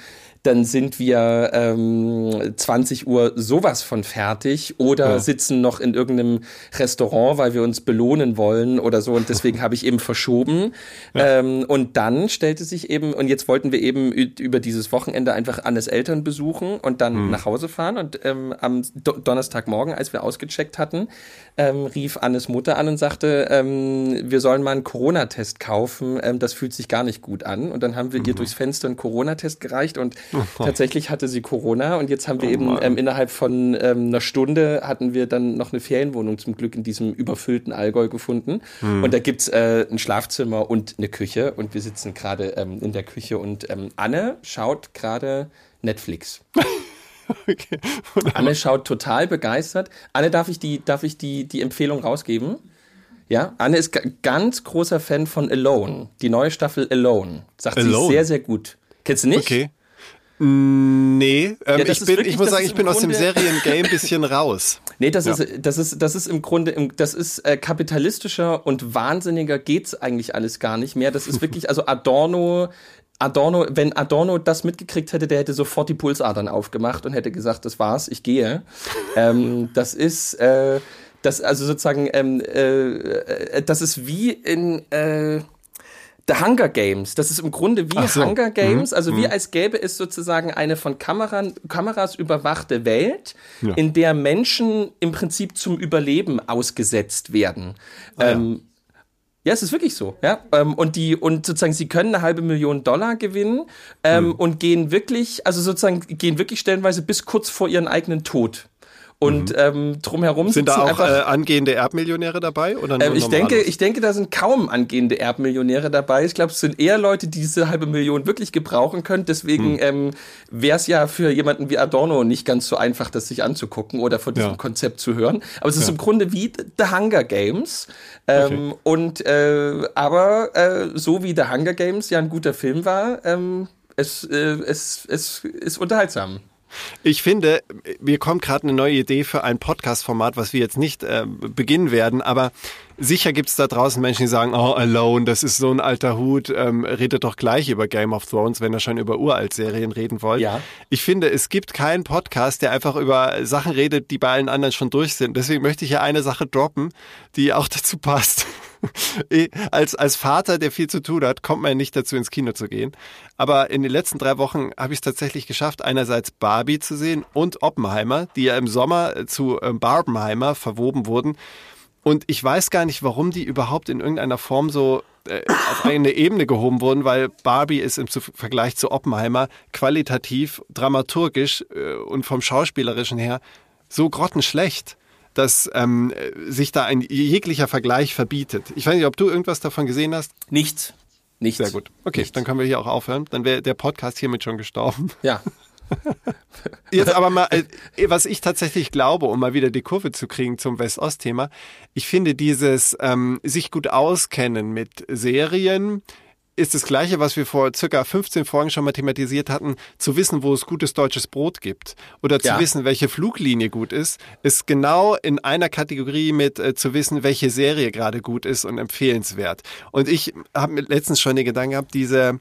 dann sind wir ähm, 20 Uhr sowas von fertig oder Ja. sitzen noch in irgendeinem Restaurant, weil wir uns belohnen wollen oder so. Und deswegen habe ich eben verschoben. Ähm, und dann stellte sich eben, und jetzt wollten wir eben über dieses Wochenende einfach Annes Eltern besuchen und dann nach Hause fahren. Und ähm, am Do Donnerstagmorgen, als wir ausgecheckt hatten, ähm, rief Annes Mutter an und sagte, ähm, wir sollen mal einen Corona-Test kaufen. Ähm, das fühlt sich gar nicht gut an. Und dann haben wir ihr durchs Fenster einen Corona-Test gereicht und tatsächlich hatte sie Corona. Und jetzt haben wir eben ähm, innerhalb von ähm, einer Stunde hatten wir dann noch eine Ferienwohnung zum Glück in diesem überfüllten Allgäu gefunden. Und da gibt's äh, ein Schlafzimmer und eine Küche. Und wir sitzen gerade ähm, in der Küche und ähm, Anne schaut gerade Netflix. Okay. Anne schaut total begeistert. Anne, darf ich die, darf ich die, die Empfehlung rausgeben? Ja, Anne ist ga- ganz großer Fan von Alone. Die neue Staffel Alone. Sagt sie Alone? sehr, sehr gut. Kennst du nicht? Okay. Mm, Nee, ähm, Ja, ich, bin, wirklich- ich muss sagen, ich bin aus dem Seriengame ein bisschen raus. Nee, das Ja. ist, das ist, das ist im Grunde, das ist äh, kapitalistischer und wahnsinniger geht's eigentlich alles gar nicht mehr. Das ist wirklich, also Adorno, Adorno, wenn Adorno das mitgekriegt hätte, der hätte sofort die Pulsadern aufgemacht und hätte gesagt, das war's, ich gehe. ähm, das ist, äh, das, also sozusagen, ähm, äh, äh, das ist wie in, äh, The Hunger Games. Das ist im Grunde wie so. Hunger Games, also Mhm. wie als gäbe es sozusagen eine von Kameran, Kameras überwachte Welt, Ja. in der Menschen im Prinzip zum Überleben ausgesetzt werden. Ah, ja. ähm, ja, es ist wirklich so, ja. Ähm, und die, und sozusagen, sie können eine halbe Million Dollar gewinnen ähm, Mhm. und gehen wirklich, also sozusagen, gehen wirklich stellenweise bis kurz vor ihren eigenen Tod. Und ähm, drumherum Mhm. Sind da auch einfach äh, angehende Erbmillionäre dabei? Oder nur ähm, ich denke, ich denke, da sind kaum angehende Erbmillionäre dabei. Ich glaube, es sind eher Leute, die diese halbe Million wirklich gebrauchen können. Deswegen ähm, wäre es ja für jemanden wie Adorno nicht ganz so einfach, das sich anzugucken oder von diesem Ja. Konzept zu hören. Aber es ist im Grunde wie The Hunger Games. Ähm, Und äh, aber äh, so wie The Hunger Games ja ein guter Film war, ähm, es, äh, es, es ist unterhaltsam. Ich finde, mir kommt gerade eine neue Idee für ein Podcast-Format, was wir jetzt nicht äh, beginnen werden, aber sicher gibt es da draußen Menschen, die sagen, oh, Alone, das ist so ein alter Hut, ähm, redet doch gleich über Game of Thrones, wenn ihr schon über Uralt-Serien reden wollt. Ja. Ich finde, es gibt keinen Podcast, der einfach über Sachen redet, die bei allen anderen schon durch sind. Deswegen möchte ich hier eine Sache droppen, die auch dazu passt. Eh, als, als Vater, der viel zu tun hat, kommt man nicht dazu, ins Kino zu gehen. Aber in den letzten drei Wochen habe ich es tatsächlich geschafft, einerseits Barbie zu sehen und Oppenheimer, die ja im Sommer zu ähm, Barbenheimer verwoben wurden. Und ich weiß gar nicht, warum die überhaupt in irgendeiner Form so äh, auf eine Ebene gehoben wurden, weil Barbie ist im Vergleich zu Oppenheimer qualitativ, dramaturgisch äh, und vom Schauspielerischen her so grottenschlecht, dass ähm, äh, sich da ein jeglicher Vergleich verbietet. Ich weiß nicht, ob du irgendwas davon gesehen hast. Nichts. Nichts. Sehr gut. Okay, dann können wir hier auch aufhören. Dann wäre der Podcast hiermit schon gestorben. Ja. Jetzt aber mal, äh, was ich tatsächlich glaube, um mal wieder die Kurve zu kriegen zum West-Ost-Thema. Ich finde dieses ähm, sich gut auskennen mit Serien ist das Gleiche, was wir vor circa 15 Folgen schon mal thematisiert hatten, zu wissen, wo es gutes deutsches Brot gibt oder zu Ja. wissen, welche Fluglinie gut ist, ist genau in einer Kategorie mit äh, zu wissen, welche Serie gerade gut ist und empfehlenswert. Und ich habe mir letztens schon den Gedanken gehabt, diese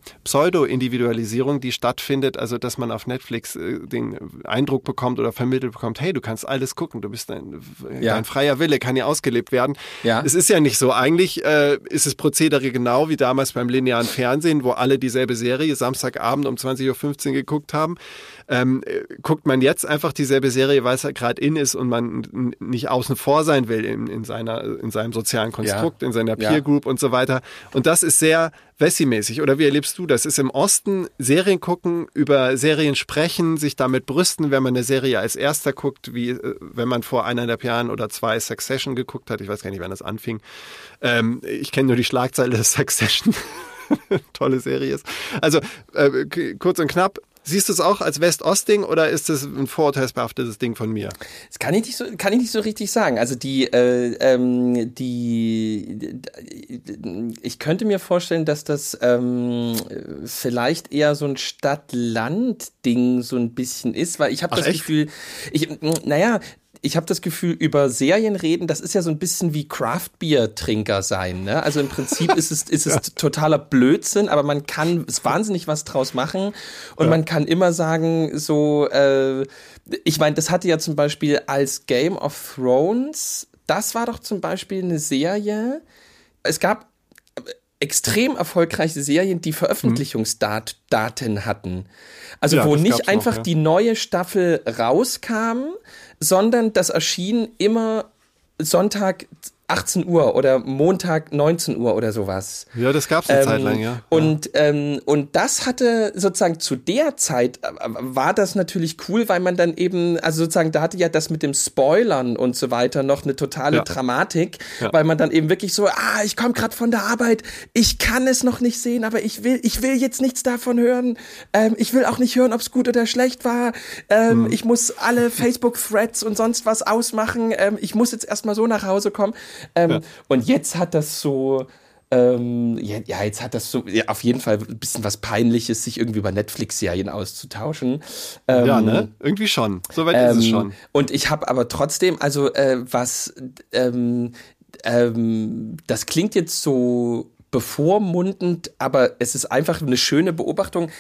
Pseudo-Individualisierung, die stattfindet, also dass man auf Netflix äh, den Eindruck bekommt oder vermittelt bekommt, hey, du kannst alles gucken, du bist ein, Ja. dein freier Wille kann ja ausgelebt werden. Ja. Es ist ja nicht so. Eigentlich äh, ist das Prozedere genau wie damals beim linearen Fernsehen, wo alle dieselbe Serie Samstagabend um 20.15 Uhr geguckt haben. Ähm, äh, guckt man jetzt einfach dieselbe Serie, weil es halt gerade in ist und man nicht außen vor sein will in, in, seiner, in seinem sozialen Konstrukt, in seiner Ja. Peer Group und so weiter. Und das ist sehr Wessi-mäßig. Oder wie erlebst du das? Ist im Osten Serien gucken, über Serien sprechen, sich damit brüsten, wenn man eine Serie als erster guckt, wie äh, wenn man vor eineinhalb Jahren oder zwei Succession geguckt hat. Ich weiß gar nicht, wann das anfing. Ähm, ich kenne nur die Schlagzeile des Succession. Tolle Serie ist. Also äh, kurz und knapp. Siehst du es auch als West-Ost-Ding oder ist es ein vorurteilsbehaftetes Ding von mir? Das kann ich nicht so, kann ich nicht so richtig sagen. Also die, äh, ähm, die, ich könnte mir vorstellen, dass das ähm, vielleicht eher so ein Stadt-Land-Ding so ein bisschen ist, weil ich habe das echt? Gefühl, ich, naja, ich habe das Gefühl, über Serien reden, das ist ja so ein bisschen wie Craft-Bier-Trinker sein. Ne? Also im Prinzip ist es, ist es totaler Blödsinn, aber man kann es wahnsinnig was draus machen und man kann immer sagen, so, äh, ich meine, das hatte ja zum Beispiel als Game of Thrones, das war doch zum Beispiel eine Serie, es gab extrem erfolgreiche Serien, die Veröffentlichungsdaten hatten. Also Ja, wo nicht noch, einfach ja. die neue Staffel rauskam, sondern das erschien immer Sonntag 18 Uhr oder Montag 19 Uhr oder sowas. Ja, das gab es eine Zeit lang, ja. Und, ähm, und das hatte sozusagen zu der Zeit, äh, war das natürlich cool, weil man dann eben, also sozusagen, da hatte ja das mit dem Spoilern und so weiter noch eine totale Ja. Dramatik, Ja. weil man dann eben wirklich so, ah, ich komme gerade von der Arbeit, ich kann es noch nicht sehen, aber ich will, ich will jetzt nichts davon hören. Ähm, ich will auch nicht hören, ob es gut oder schlecht war. Ähm, Mhm. Ich muss alle Facebook-Threads und sonst was ausmachen. Ähm, ich muss jetzt erstmal so nach Hause kommen. Ähm, Und jetzt hat das so. Ähm, ja, ja, jetzt hat das so ja, auf jeden Fall ein bisschen was Peinliches, sich irgendwie über Netflix-Serien auszutauschen. Ähm, ja, ne? Irgendwie schon. Soweit ist es ähm, schon. Und ich habe aber trotzdem, also äh, was, ähm, ähm, das klingt jetzt so bevormundend, aber es ist einfach eine schöne Beobachtung.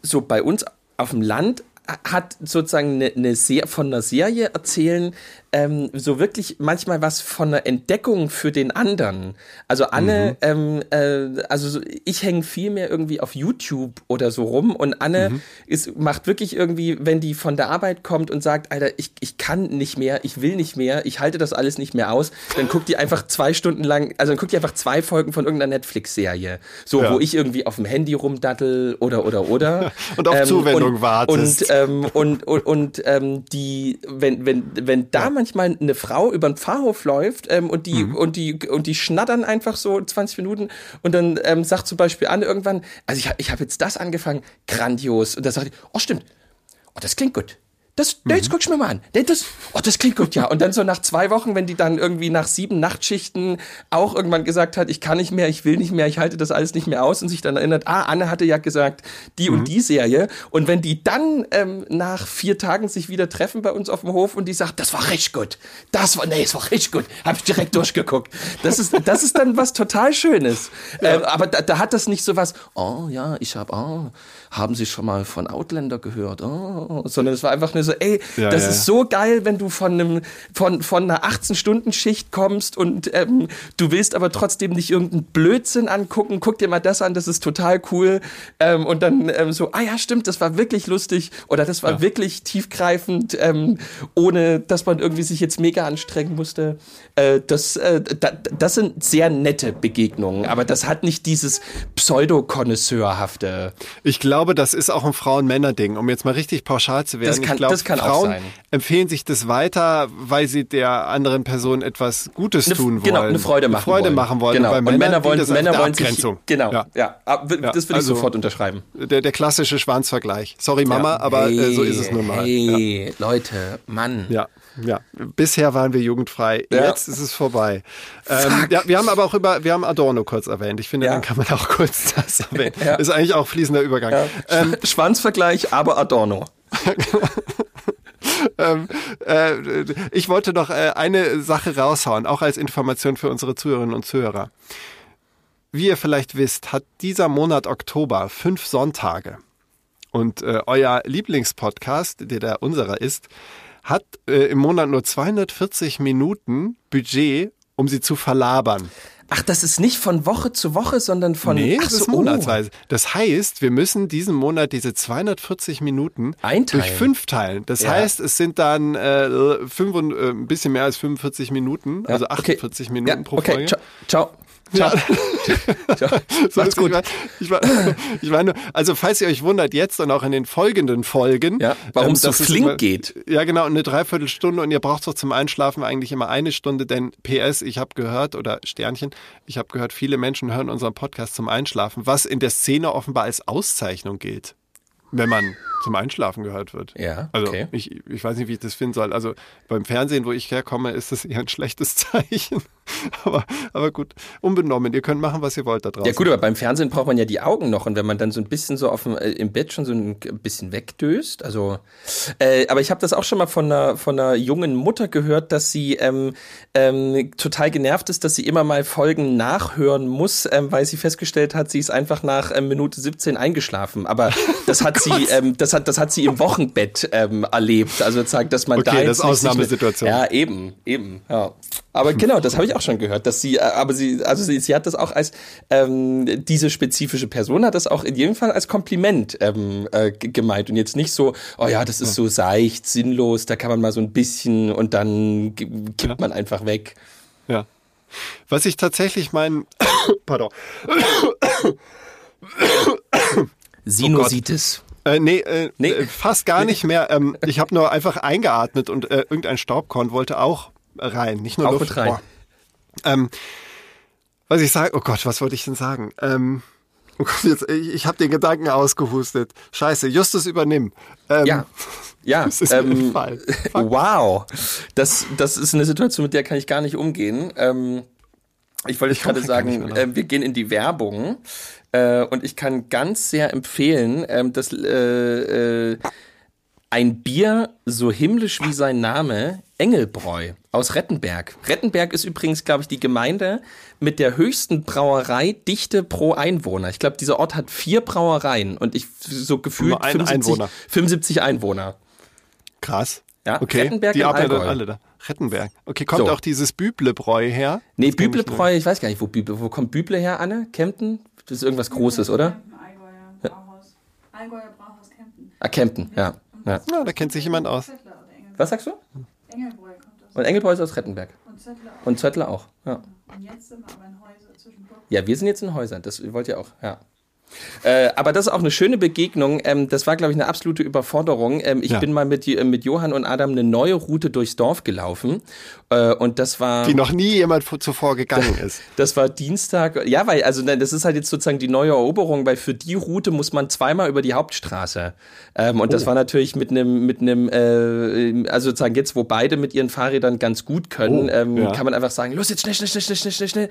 So bei uns auf dem Land hat sozusagen eine, eine sehr von einer Serie erzählen ähm, so wirklich manchmal was von einer Entdeckung für den anderen. Also Anne, ähm, äh, also so, ich hänge viel mehr irgendwie auf YouTube oder so rum und Anne ist, macht wirklich irgendwie, wenn die von der Arbeit kommt und sagt, Alter, ich, ich kann nicht mehr, ich will nicht mehr, ich halte das alles nicht mehr aus, dann guckt die einfach zwei Stunden lang, also dann guckt die einfach zwei Folgen von irgendeiner Netflix-Serie, so Ja. wo ich irgendwie auf dem Handy rumdattel oder oder oder Und auf Zuwendung und, wartest. Und ähm, und, und, und ähm, die, wenn, wenn, wenn da manchmal eine Frau über den Pfarrhof läuft ähm, und die, Mhm. und die, und die schnattern einfach so 20 Minuten und dann ähm, sagt zum Beispiel Anne irgendwann, also ich, ich habe jetzt das angefangen, grandios. Und da sagt die, oh stimmt, oh, das klingt gut. Das, Mhm. jetzt guck ich mir mal an. Das, oh, das klingt gut, ja. Und dann so nach zwei Wochen, wenn die dann irgendwie nach sieben Nachtschichten auch irgendwann gesagt hat, ich kann nicht mehr, ich will nicht mehr, ich halte das alles nicht mehr aus und sich dann erinnert, ah, Anne hatte ja gesagt, die Mhm. und die Serie. Und wenn die dann ähm, nach vier Tagen sich wieder treffen bei uns auf dem Hof und die sagt, das war richtig gut. Das war, nee, es war richtig gut. Hab ich direkt durchgeguckt. Das ist, das ist dann was total Schönes. Ähm, aber da, da hat das nicht so was, oh ja, ich habe, oh, haben Sie schon mal von Outlander gehört? Oh, sondern es war einfach nur so, ey, Ja, das ja. ist so geil, wenn du von einem von von einer 18-Stunden-Schicht kommst und ähm, du willst aber trotzdem nicht irgendeinen Blödsinn angucken. Guck dir mal das an, das ist total cool. Ähm, und dann ähm, so, ah ja, stimmt, das war wirklich lustig oder das war wirklich tiefgreifend, ähm, ohne dass man irgendwie sich jetzt mega anstrengen musste. Äh, das äh, da, das sind sehr nette Begegnungen, aber das hat nicht dieses pseudo-konnoisseurhafte. Ich glaube, das ist auch ein Frauen-Männer-Ding, um jetzt mal richtig pauschal zu werden. Das kann- ich glaube, das kann auch Frauen sein. empfehlen sich das weiter, weil sie der anderen Person etwas Gutes Eine- tun wollen. Genau, eine Freude machen Freude wollen. machen wollen. Genau. Und, und Männer wollen, Männer wollen sich, genau, ja, Ja. Ja, das ich also- sofort unterschreiben. Der, der klassische Schwanzvergleich. Sorry Mama, aber äh, so ist es nun mal. Ja. Hey, Leute, Mann. Ja. Ja, bisher waren wir jugendfrei. Ja. Jetzt ist es vorbei. Ähm, ja, wir haben aber auch über, wir haben Adorno kurz erwähnt. Ich finde, Ja. dann kann man auch kurz das erwähnen. Ja. Ist eigentlich auch fließender Übergang. Ja. Ähm, Schwanzvergleich, aber Adorno. ähm, äh, ich wollte noch äh, eine Sache raushauen, auch als Information für unsere Zuhörerinnen und Zuhörer. Wie ihr vielleicht wisst, hat dieser Monat Oktober fünf Sonntage. Und äh, euer Lieblingspodcast, der der unserer ist, hat äh, im Monat nur 240 Minuten Budget, um sie zu verlabern. Ach, das ist nicht von Woche zu Woche, sondern von Nee, Ach das so, ist monatsweise. Das heißt, wir müssen diesen Monat diese 240 Minuten Einteilen. durch fünf teilen. Das Ja. heißt, es sind dann äh, fünf und, äh, ein bisschen mehr als 45 Minuten, Ja, also okay. 48 Minuten Ja, pro okay, Folge. ciao. Ciao. Ciao. ciao. So, Macht's ich gut. Ich war, ich nur, also falls ihr euch wundert, jetzt und auch in den folgenden Folgen. Ja, warum es so flink immer- geht. Ja, genau, eine Dreiviertelstunde und ihr braucht doch zum Einschlafen eigentlich immer eine Stunde, denn PS, ich habe gehört, oder Sternchen, ich habe gehört, viele Menschen hören unseren Podcast zum Einschlafen, was in der Szene offenbar als Auszeichnung gilt, wenn man zum Einschlafen gehört wird. Ja, Also okay. ich, ich weiß nicht, wie ich das finden soll. Also beim Fernsehen, wo ich herkomme, ist das eher ein schlechtes Zeichen. aber, aber gut, unbenommen. Ihr könnt machen, was ihr wollt da draußen. Ja gut, aber beim Fernsehen braucht man ja die Augen noch und wenn man dann so ein bisschen so auf dem, äh, im Bett schon so ein bisschen wegdöst, also äh, aber ich habe das auch schon mal von einer von einer jungen Mutter gehört, dass sie ähm, ähm, total genervt ist, dass sie immer mal Folgen nachhören muss, ähm, weil sie festgestellt hat, sie ist einfach nach ähm, Minute 17 eingeschlafen. Aber das hat sie, ähm, das hat das hat sie im Wochenbett ähm, erlebt. Also zeigt, dass man Okay, da das jetzt ist sich mit- Ausnahmesituation. Ja, eben, eben. Ja. Aber genau, das habe ich auch schon gehört, dass sie, äh, aber sie, also sie, sie hat das auch als ähm, diese spezifische Person hat das auch in jedem Fall als Kompliment ähm, äh, gemeint und jetzt nicht so, oh ja, das ist so seicht, sinnlos, da kann man mal so ein bisschen und dann kippt man einfach weg. Ja. Was ich tatsächlich meinen, pardon, Sinusitis. äh, nee, äh, Nee. äh, fast gar nicht mehr. Ähm, ich habe nur einfach eingeatmet und äh, irgendein Staubkorn wollte auch rein, nicht nur Auch Luft. mit rein. Ähm, was ich sage, oh Gott, was wollte ich denn sagen? Ähm, oh Gott, jetzt, ich, ich habe den Gedanken ausgehustet. Scheiße, Justus übernimm. Ähm, Ja. Ja, Das ähm, wow. Das, das ist eine Situation, mit der kann ich gar nicht umgehen. Ähm, ich wollte gerade sagen, äh, wir gehen in die Werbung äh, und ich kann ganz sehr empfehlen, ähm, dass äh, äh, ein Bier so himmlisch wie sein Name, Engelbräu aus Rettenberg. Rettenberg ist übrigens, glaube ich, die Gemeinde mit der höchsten Brauereidichte pro Einwohner. Ich glaube, dieser Ort hat vier Brauereien und ich so gefühlt Nur ein 75, Einwohner. 75 Einwohner. Krass. Ja, okay. Rettenberg die arbeiten Allgäu. alle da. Rettenberg. Okay, kommt So. auch dieses Büblebräu her? Nee, Das kenn ich Büblebräu, ich weiß gar nicht, wo Büble, wo kommt Büble her, Anne? Kempten? Das ist irgendwas Großes, oder? Allgäuer Brauhaus. Allgäuer Brauhaus Kempten. Ah, Kempten, ja. Ja. Ja, da kennt sich jemand aus. Zettler. Was sagst du? Engelbräu kommt aus. Und Engelbräu ist aus Rettenberg. Und Zettler auch. Und Zöttler auch, ja. Und jetzt sind wir aber in Häuser zwischen Burg Ja, wir sind jetzt in Häusern, das wollt ihr auch, ja. Äh, aber das ist auch eine schöne Begegnung. Ähm, das war, glaube ich, eine absolute Überforderung. Ähm, ich Ja. bin mal mit, äh, mit Johann und Adam eine neue Route durchs Dorf gelaufen. Äh, und das war. Die noch nie jemand vor- zuvor gegangen ist. Das war Dienstag. Ja, weil, also das ist halt jetzt sozusagen die neue Eroberung, weil für die Route muss man zweimal über die Hauptstraße. Ähm, und Oh. das war natürlich mit einem, mit einem, äh, also sozusagen jetzt, wo beide mit ihren Fahrrädern ganz gut können, Oh, ähm, ja. Mhm, kann man einfach sagen, los jetzt schnell, schnell, schnell, schnell, schnell, schnell, schnell.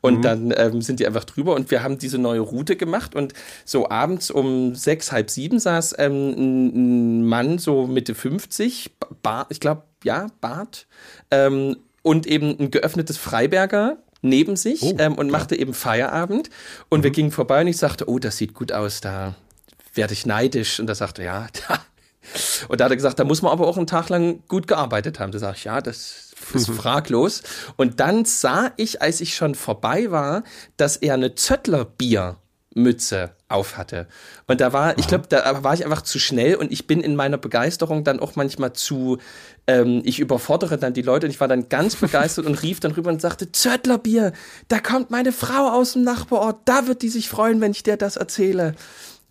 Und dann ähm, sind die einfach drüber und wir haben diese neue Route gemacht und so abends um sechs, halb sieben saß ähm, ein, Mann so Mitte 50, Bart, ich glaube, ja, Bart, ähm, und eben ein geöffnetes Freiberger neben sich Oh, ähm, und machte eben Feierabend. Und Mhm. wir gingen vorbei und ich sagte, oh, das sieht gut aus, da werde ich neidisch. Und er sagte, ja, da. Und da hat er gesagt, da muss man aber auch einen Tag lang gut gearbeitet haben. Da sage ich, ja, das ist fraglos. Und dann sah ich, als ich schon vorbei war, dass er eine Zöttler-Bier-Mütze auf hatte. Und da war, ich glaube, da war ich einfach zu schnell und ich bin in meiner Begeisterung dann auch manchmal zu, ähm, ich überfordere dann die Leute und ich war dann ganz begeistert und rief dann rüber und sagte, Zöttlerbier, da kommt meine Frau aus dem Nachbarort, da wird die sich freuen, wenn ich dir das erzähle.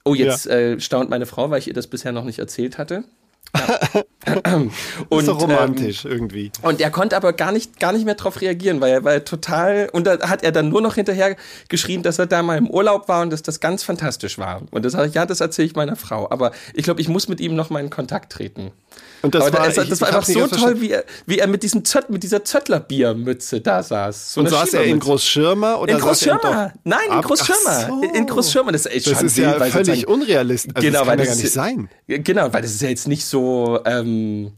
Oh, jetzt äh, staunt meine Frau, weil ich ihr das bisher noch nicht erzählt hatte. Und, ist doch ähm, romantisch irgendwie. Und er konnte aber gar nicht, gar nicht mehr drauf reagieren, weil er war total, und da hat er dann nur noch hinterher geschrien, dass er da mal im Urlaub war und dass das ganz fantastisch war. Und das sage ich, ja, das erzähle ich meiner Frau. Aber ich glaube, ich muss mit ihm noch mal in Kontakt treten. Und das aber war, das, das ich- war einfach so toll, wie er, wie er mit diesem Zött, mit dieser Zöttlerbiermütze da saß. So Und saß er in. Großschirmer oder In er Großschirmer. Nein, in Großschirmer. So. In Großschirmer. Das ist, Das ist ja weil völlig unrealistisch. Also genau, das weil kann ja das gar nicht sein. Genau, weil das ist ja jetzt nicht so ähm,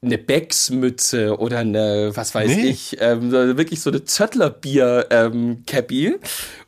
eine Becks-Mütze oder eine, was weiß Nee. ich, ähm, wirklich so eine Zöttlerbier-Cappy.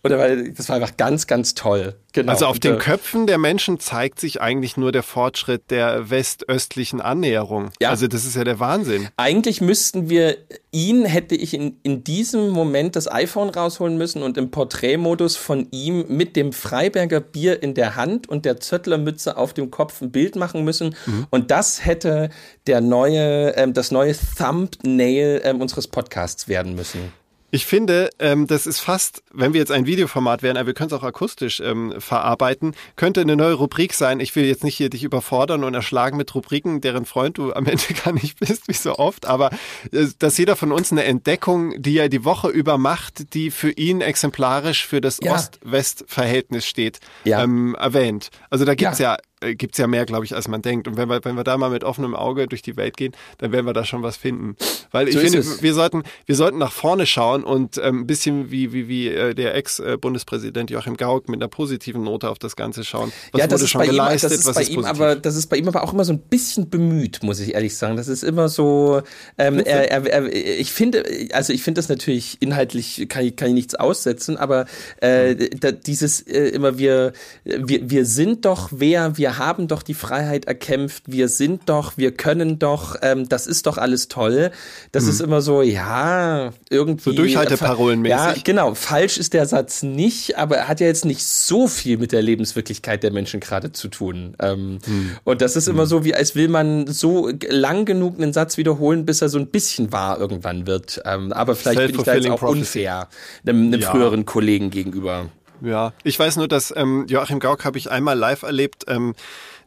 oder weil das war einfach ganz, ganz toll. Genau. Also auf den äh, Köpfen der Menschen zeigt sich eigentlich nur der Fortschritt der westöstlichen Annäherung. Ja. Also das ist ja der Wahnsinn. Eigentlich müssten wir ihn, hätte ich in, in diesem Moment das iPhone rausholen müssen und im Porträtmodus von ihm mit dem Freiberger Bier in der Hand und der Zöttlermütze auf dem Kopf ein Bild machen müssen. Und das hätte der neue, ähm, das neue Thumbnail ähm, unseres Podcasts werden müssen. Ich finde, ähm, das ist fast, wenn wir jetzt ein Videoformat wären, aber wir können es auch akustisch ähm, verarbeiten, könnte eine neue Rubrik sein. Ich will jetzt nicht hier dich überfordern und erschlagen mit Rubriken, deren Freund du am Ende gar nicht bist, wie so oft, aber äh, dass jeder von uns eine Entdeckung, die er die Woche über macht, die für ihn exemplarisch für das Ja. Ost-West-Verhältnis steht, Ja. ähm, erwähnt. Also da gibt's Ja. ja äh, gibt's ja mehr, glaube ich, als man denkt. Und wenn wir, wenn wir da mal mit offenem Auge durch die Welt gehen, dann werden wir da schon was finden. Weil ich So finde, es. wir sollten, wir sollten nach vorne schauen und ähm, ein bisschen wie, wie, wie äh, der Ex-Bundespräsident Joachim Gauck mit einer positiven Note auf das Ganze schauen. Was ja, das wurde ist schon bei ihm, geleistet, das ist was bei ist ihm positiv? aber, das ist bei ihm aber auch immer so ein bisschen bemüht, muss ich ehrlich sagen. Das ist immer so, ähm, er, er, er, ich finde, also ich finde das natürlich inhaltlich kann ich, kann ich nichts aussetzen, aber äh, da, dieses äh, immer wir, wir, wir sind doch wer, wir haben doch die Freiheit erkämpft, wir sind doch, wir können doch, ähm, das ist doch alles toll. Das ist immer so, ja, irgendwie. Mhm. So Durchhalteparolenmäßig. Ja, genau. Falsch ist der Satz nicht, aber er hat ja jetzt nicht so viel mit der Lebenswirklichkeit der Menschen gerade zu tun. Ähm, Hm. Und das ist immer so, wie als will man so lang genug einen Satz wiederholen, bis er so ein bisschen wahr irgendwann wird. Ähm, aber vielleicht bin ich da jetzt auch unfair einem, einem Ja. früheren Kollegen gegenüber. Ja, ich weiß nur, dass ähm, Joachim Gauck habe ich einmal live erlebt ähm,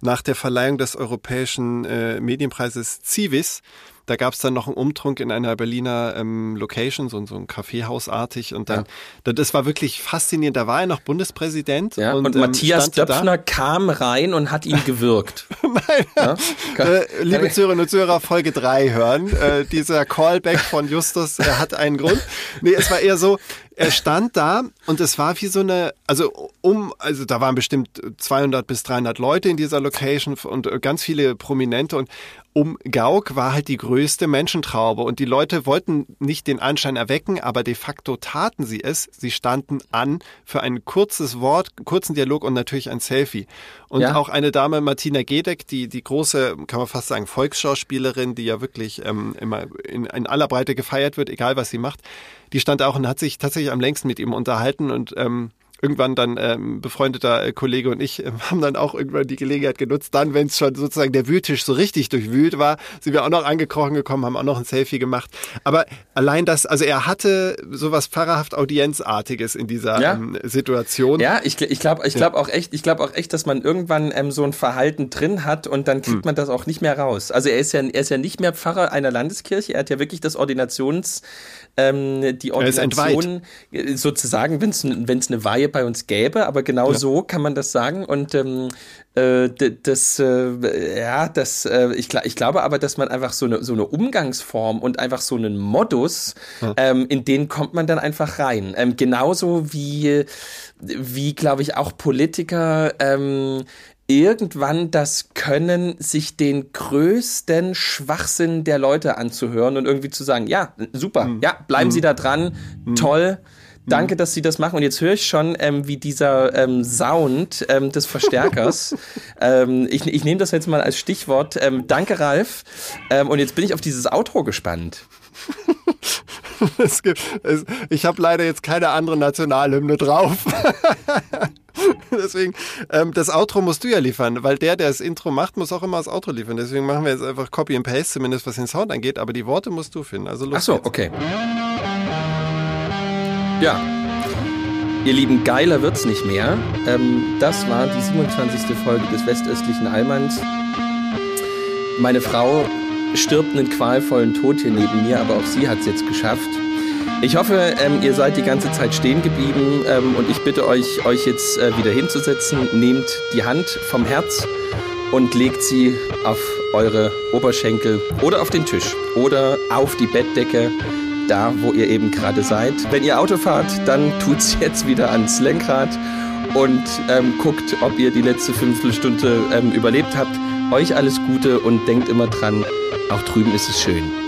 nach der Verleihung des europäischen äh, Medienpreises Civis. Da gab es dann noch einen Umtrunk in einer Berliner ähm, Location, so, so ein Kaffeehausartig. Und dann, da- das war wirklich faszinierend. Da war er noch Bundespräsident. Ja? Und, ähm, Matthias stand da. Döpfner kam rein und hat ihn gewürgt. Nein, Ja? Äh, liebe Zuhörerinnen und Zuhörer, Folge 3 hören. Äh, dieser Callback von Justus er hat einen Grund. Nee, es war eher so, er stand da und es war wie so eine, also um, also da waren bestimmt 200 bis 300 Leute in dieser Location und äh, ganz viele Prominente und um Gauck war halt die größte Menschentraube und die Leute wollten nicht den Anschein erwecken, aber de facto taten sie es. Sie standen an für ein kurzes Wort, kurzen Dialog und natürlich ein Selfie. Und Ja. auch eine Dame, Martina Gedeck, die, die große, kann man fast sagen, Volksschauspielerin, die ja wirklich ähm, immer in, in aller Breite gefeiert wird, egal was sie macht, die stand auch und hat sich tatsächlich am längsten mit ihm unterhalten und ähm, irgendwann dann ähm, befreundeter äh, Kollege und ich ähm, haben dann auch irgendwann die Gelegenheit genutzt, dann, wenn es schon sozusagen der Wühltisch so richtig durchwühlt war, sind wir auch noch angekrochen gekommen, haben auch noch ein Selfie gemacht. Aber allein das, also er hatte sowas pfarrerhaft Audienzartiges in dieser Ja. ähm, Situation. Ja, ich, ich glaube ich glaub auch echt, ich glaube auch echt, dass man irgendwann ähm, so ein Verhalten drin hat und dann Hm. kriegt man das auch nicht mehr raus. Also er ist ja, er ist ja nicht mehr Pfarrer einer Landeskirche, er hat ja wirklich das Ordinations, ähm, die. Ordination äh, sozusagen, wenn es eine Weihe bei uns gäbe, aber genau so kann man das sagen und ähm, äh, das, äh, ja, das, äh, ich, ich glaube aber, dass man einfach so eine, so eine Umgangsform und einfach so einen Modus, ähm, in den kommt man dann einfach rein. Ähm, genauso wie, wie glaube ich, auch Politiker ähm, irgendwann das können, sich den größten Schwachsinn der Leute anzuhören und irgendwie zu sagen, ja, super, ja, bleiben Sie da dran, toll. Danke, dass Sie das machen. Und jetzt höre ich schon, ähm, wie dieser ähm, Sound ähm, des Verstärkers. ähm, ich ich nehme das jetzt mal als Stichwort. Ähm, danke, Ralf. Ähm, und jetzt bin ich auf dieses Outro gespannt. Es gibt, es, ich habe leider jetzt keine andere Nationalhymne drauf. Deswegen, ähm, das Outro musst du ja liefern, weil der, der das Intro macht, muss auch immer das Outro liefern. Deswegen machen wir jetzt einfach Copy and Paste, zumindest was den Sound angeht, aber die Worte musst du finden. Also los Ach so, geht's. okay. Ja. Ihr Lieben, geiler wird's nicht mehr. Ähm, das war die 27. Folge des westöstlichen Allmanns. Meine Frau stirbt einen qualvollen Tod hier neben mir, aber auch sie hat es jetzt geschafft. Ich hoffe, ähm, ihr seid die ganze Zeit stehen geblieben ähm, und ich bitte euch, euch jetzt äh, wieder hinzusetzen. Nehmt die Hand vom Herz und legt sie auf eure Oberschenkel oder auf den Tisch oder auf die Bettdecke, da wo ihr eben gerade seid. Wenn ihr Auto fahrt, dann tut's jetzt wieder ans Lenkrad und ähm, guckt, ob ihr die letzte Fünftelstunde ähm, überlebt habt. Euch alles Gute und denkt immer dran, auch drüben ist es schön.